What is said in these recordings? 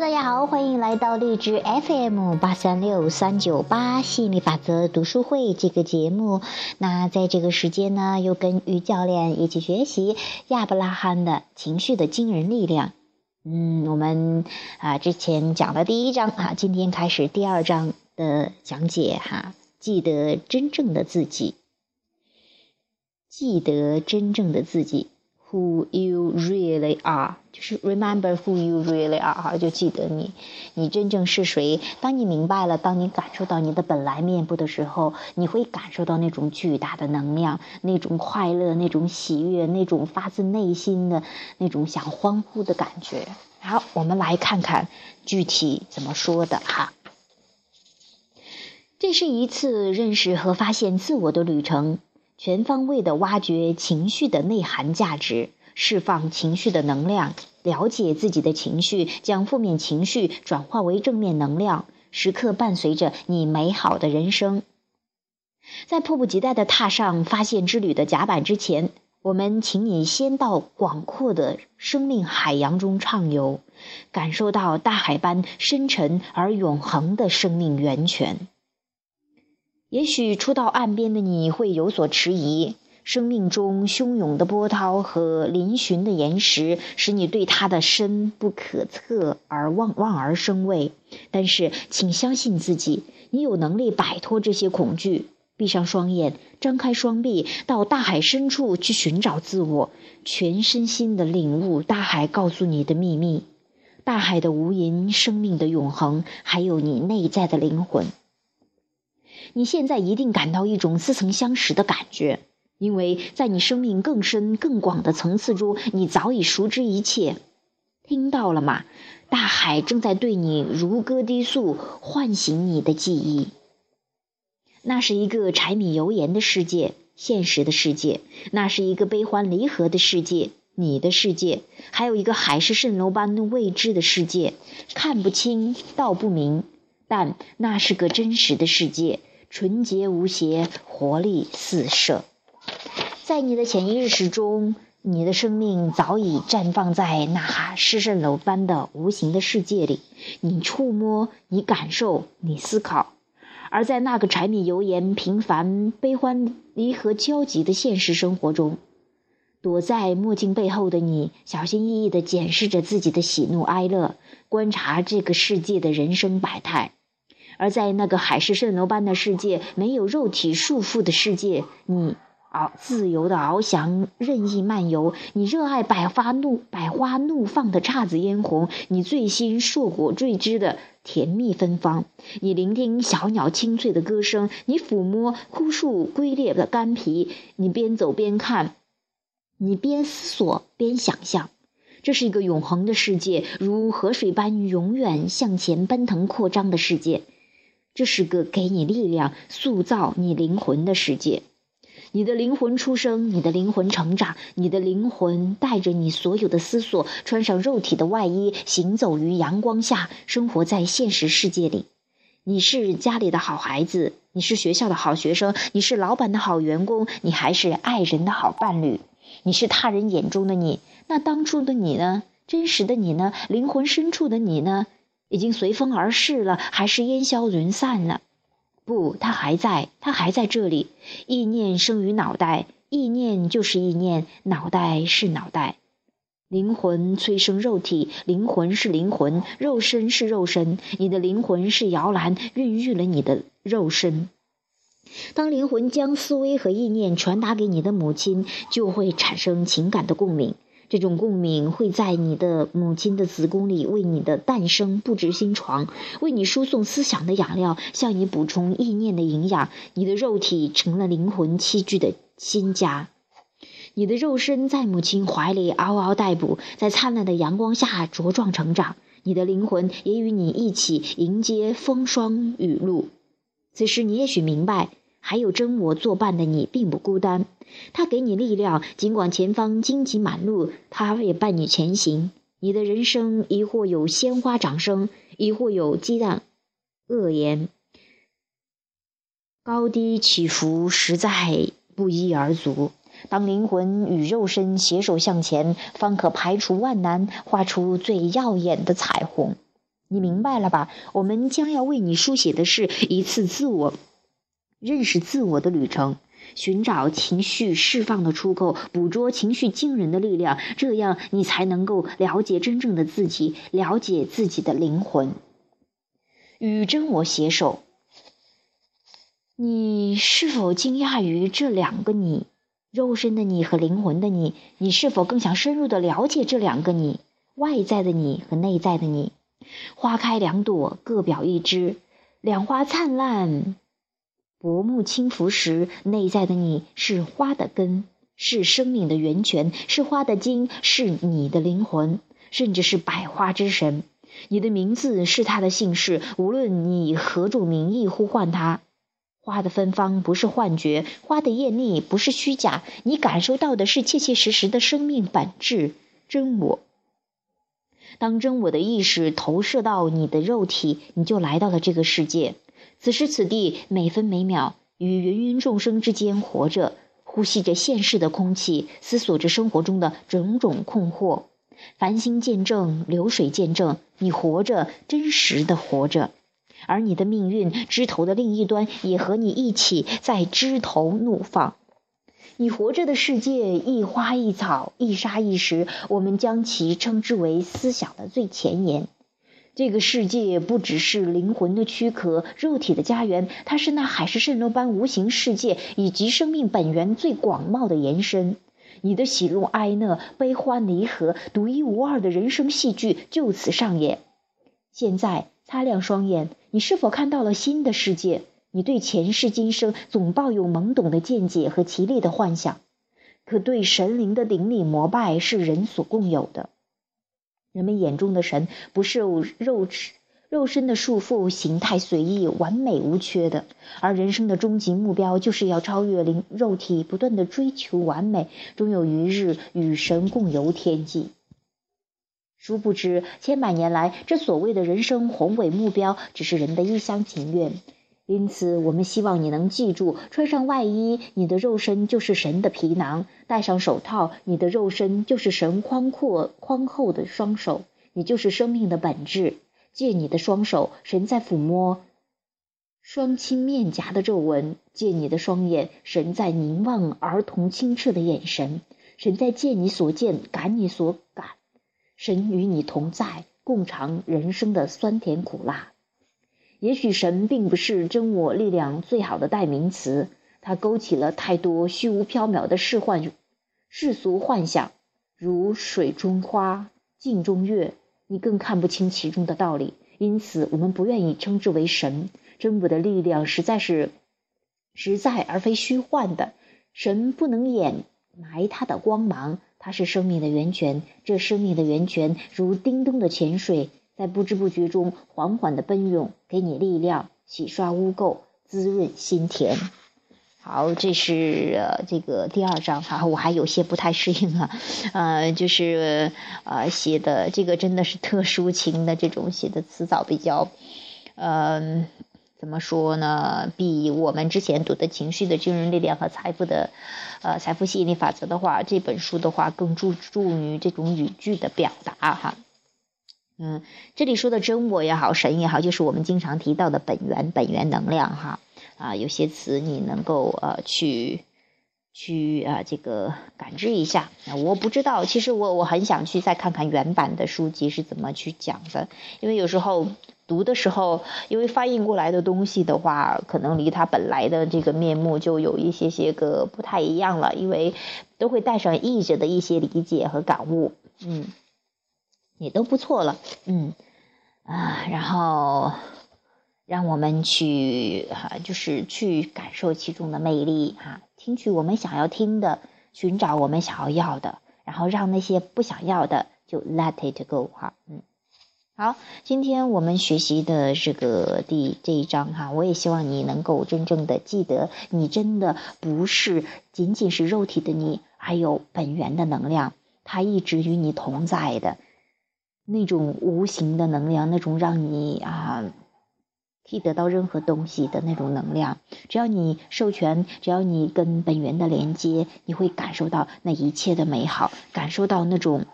大家好，欢迎来到荔枝 FM 八三六三九八吸引力法则读书会这个节目。那在这个时间呢，又跟于教练一起学习亚伯拉罕的情绪的惊人力量。嗯，我们啊之前讲了第一章啊，今天开始第二章的讲解哈。记得真正的自己，记得真正的自己。Who you really are，就是 remember who you really are，哈，就记得你，你真正是谁。当你明白了，当你感受到你的本来面部的时候，你会感受到那种巨大的能量，那种快乐，那种喜悦，那种发自内心的那种想欢呼的感觉。好，我们来看看具体怎么说的哈。这是一次认识和发现自我的旅程。全方位的挖掘情绪的内涵价值，释放情绪的能量，了解自己的情绪，将负面情绪转化为正面能量，时刻伴随着你美好的人生。在迫不及待地踏上发现之旅的甲板之前，我们请你先到广阔的生命海洋中畅游，感受到大海般深沉而永恒的生命源泉。也许初到岸边的你会有所迟疑，生命中汹涌的波涛和嶙峋的岩石使你对它的深不可测而望望而生畏。但是，请相信自己，你有能力摆脱这些恐惧。闭上双眼，张开双臂，到大海深处去寻找自我，全身心的领悟大海告诉你的秘密：大海的无垠，生命的永恒，还有你内在的灵魂。你现在一定感到一种似曾相识的感觉，因为在你生命更深更广的层次中，你早已熟知一切。听到了吗？大海正在对你如歌低诉，唤醒你的记忆。那是一个柴米油盐的世界，现实的世界；那是一个悲欢离合的世界，你的世界；还有一个海市蜃楼般未知的世界，看不清道不明，但那是个真实的世界。纯洁无邪，活力四射。在你的潜意识中，你的生命早已绽放在那哈狮蜃楼般的无形的世界里。你触摸，你感受，你思考。而在那个柴米油盐、平凡、悲欢离合交集的现实生活中，躲在墨镜背后的你，小心翼翼地检视着自己的喜怒哀乐，观察这个世界的人生百态。而在那个海市蜃楼般的世界，没有肉体束缚的世界，你啊，自由的翱翔，任意漫游。你热爱百花怒百花怒放的姹紫嫣红，你醉心硕果缀枝的甜蜜芬芳。你聆听小鸟清脆的歌声，你抚摸枯树龟裂的干皮。你边走边看，你边思索边想象。这是一个永恒的世界，如河水般永远向前奔腾扩张的世界。这是个给你力量、塑造你灵魂的世界。你的灵魂出生，你的灵魂成长，你的灵魂带着你所有的思索，穿上肉体的外衣，行走于阳光下，生活在现实世界里。你是家里的好孩子，你是学校的好学生，你是老板的好员工，你还是爱人的好伴侣。你是他人眼中的你，那当初的你呢？真实的你呢？灵魂深处的你呢？已经随风而逝了，还是烟消云散了？不，它还在，它还在这里。意念生于脑袋，意念就是意念，脑袋是脑袋。灵魂催生肉体，灵魂是灵魂，肉身是肉身。你的灵魂是摇篮，孕育了你的肉身。当灵魂将思维和意念传达给你的母亲，就会产生情感的共鸣。这种共鸣会在你的母亲的子宫里为你的诞生布置新床，为你输送思想的养料，向你补充意念的营养。你的肉体成了灵魂栖居的新家，你的肉身在母亲怀里嗷嗷待哺，在灿烂的阳光下茁壮成长。你的灵魂也与你一起迎接风霜雨露。此时，你也许明白。还有真我作伴的你并不孤单，他给你力量，尽管前方荆棘满路，他也伴你前行。你的人生亦或有鲜花掌声，亦或有鸡蛋恶言，高低起伏实在不一而足。当灵魂与肉身携手向前，方可排除万难，画出最耀眼的彩虹。你明白了吧？我们将要为你书写的是一次自我认识自我的旅程，寻找情绪释放的出口，捕捉情绪惊人的力量，这样你才能够了解真正的自己，了解自己的灵魂，与真我携手。你是否惊讶于这两个你？肉身的你和灵魂的你，你是否更想深入的了解这两个你？外在的你和内在的你？花开两朵，各表一枝。两花灿烂，薄暮轻拂时，内在的你是花的根，是生命的源泉，是花的茎，是你的灵魂，甚至是百花之神。你的名字是他的姓氏，无论你以何种名义呼唤他。花的芬芳不是幻觉，花的艳丽不是虚假，你感受到的是切切实实的生命本质真我。当真我的意识投射到你的肉体，你就来到了这个世界。此时此地，每分每秒，与芸芸众生之间活着，呼吸着现世的空气，思索着生活中的种种困惑。繁星见证，流水见证，你活着，真实的活着。而你的命运枝头的另一端，也和你一起在枝头怒放。你活着的世界，一花一草，一沙一石，我们将其称之为思想的最前沿。这个世界不只是灵魂的躯壳、肉体的家园，它是那海市蜃楼般无形世界以及生命本源最广袤的延伸。你的喜怒哀乐、悲欢离合，独一无二的人生戏剧就此上演。现在。擦亮双眼，你是否看到了新的世界？你对前世今生总抱有懵懂的见解和奇丽的幻想，可对神灵的顶礼膜拜是人所共有的。人们眼中的神不是肉肉肉身的束缚，形态随意，完美无缺的，而人生的终极目标就是要超越灵肉体，不断的追求完美，终有一日与神共游天际。殊不知，千百年来，这所谓的人生宏伟目标，只是人的一厢情愿。因此，我们希望你能记住：穿上外衣，你的肉身就是神的皮囊；戴上手套，你的肉身就是神宽阔宽厚的双手，你就是生命的本质。借你的双手，神在抚摸双亲面颊的皱纹；借你的双眼，神在凝望儿童清澈的眼神；神在见你所见，感你所感。神与你同在，共尝人生的酸甜苦辣。也许神并不是真我力量最好的代名词，它勾起了太多虚无缥缈的世幻、世俗幻想，如水中花、镜中月，你更看不清其中的道理。因此，我们不愿意称之为神。真我的力量实在是实在而非虚幻的，神不能掩埋它的光芒。它是生命的源泉，这生命的源泉如叮咚的泉水，在不知不觉中缓缓的奔涌，给你力量，洗刷污垢，滋润心田。好，这是呃这个第二章哈，我还有些不太适应啊，呃，就是呃写的这个真的是特殊情的这种写的词藻比较，嗯。怎么说呢？比我们之前读的情绪的军人力量和财富的，呃，财富吸引力法则的话，这本书的话更注重于这种语句的表达哈。嗯，这里说的真我也好，神也好，就是我们经常提到的本源、本源能量哈。啊，有些词你能够呃去去啊这个感知一下。我不知道，其实我我很想去再看看原版的书籍是怎么去讲的，因为有时候。读的时候，因为翻译过来的东西的话，可能离他本来的这个面目就有一些些个不太一样了，因为都会带上译者的一些理解和感悟，嗯，也都不错了，嗯，啊，然后让我们去哈，就是去感受其中的魅力哈，听取我们想要听的，寻找我们想要要的，然后让那些不想要的就 let it go 哈，嗯。好，今天我们学习的这个第这一章哈，我也希望你能够真正的记得，你真的不是仅仅是肉体的你，还有本源的能量，它一直与你同在的，那种无形的能量，那种让你啊，可以得到任何东西的那种能量，只要你授权，只要你跟本源的连接，你会感受到那一切的美好，感受到那种。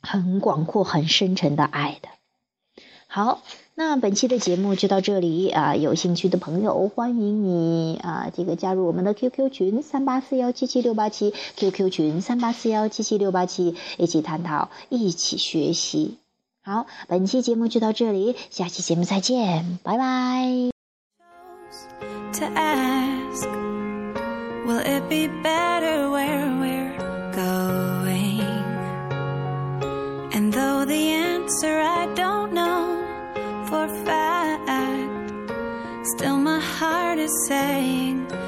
很广阔、很深沉的爱的。好，那本期的节目就到这里啊！有兴趣的朋友，欢迎你啊，这个加入我们的 QQ 群三八四幺七七六八七，QQ 群三八四幺七七六八七，一起探讨，一起学习。好，本期节目就到这里，下期节目再见，拜拜。heart is saying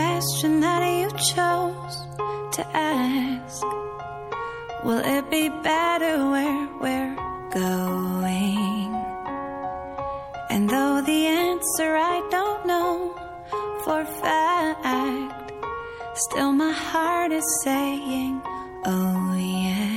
question that you chose to ask. Will it be better where we're going? And though the answer I don't know for fact, still my heart is saying, oh yeah.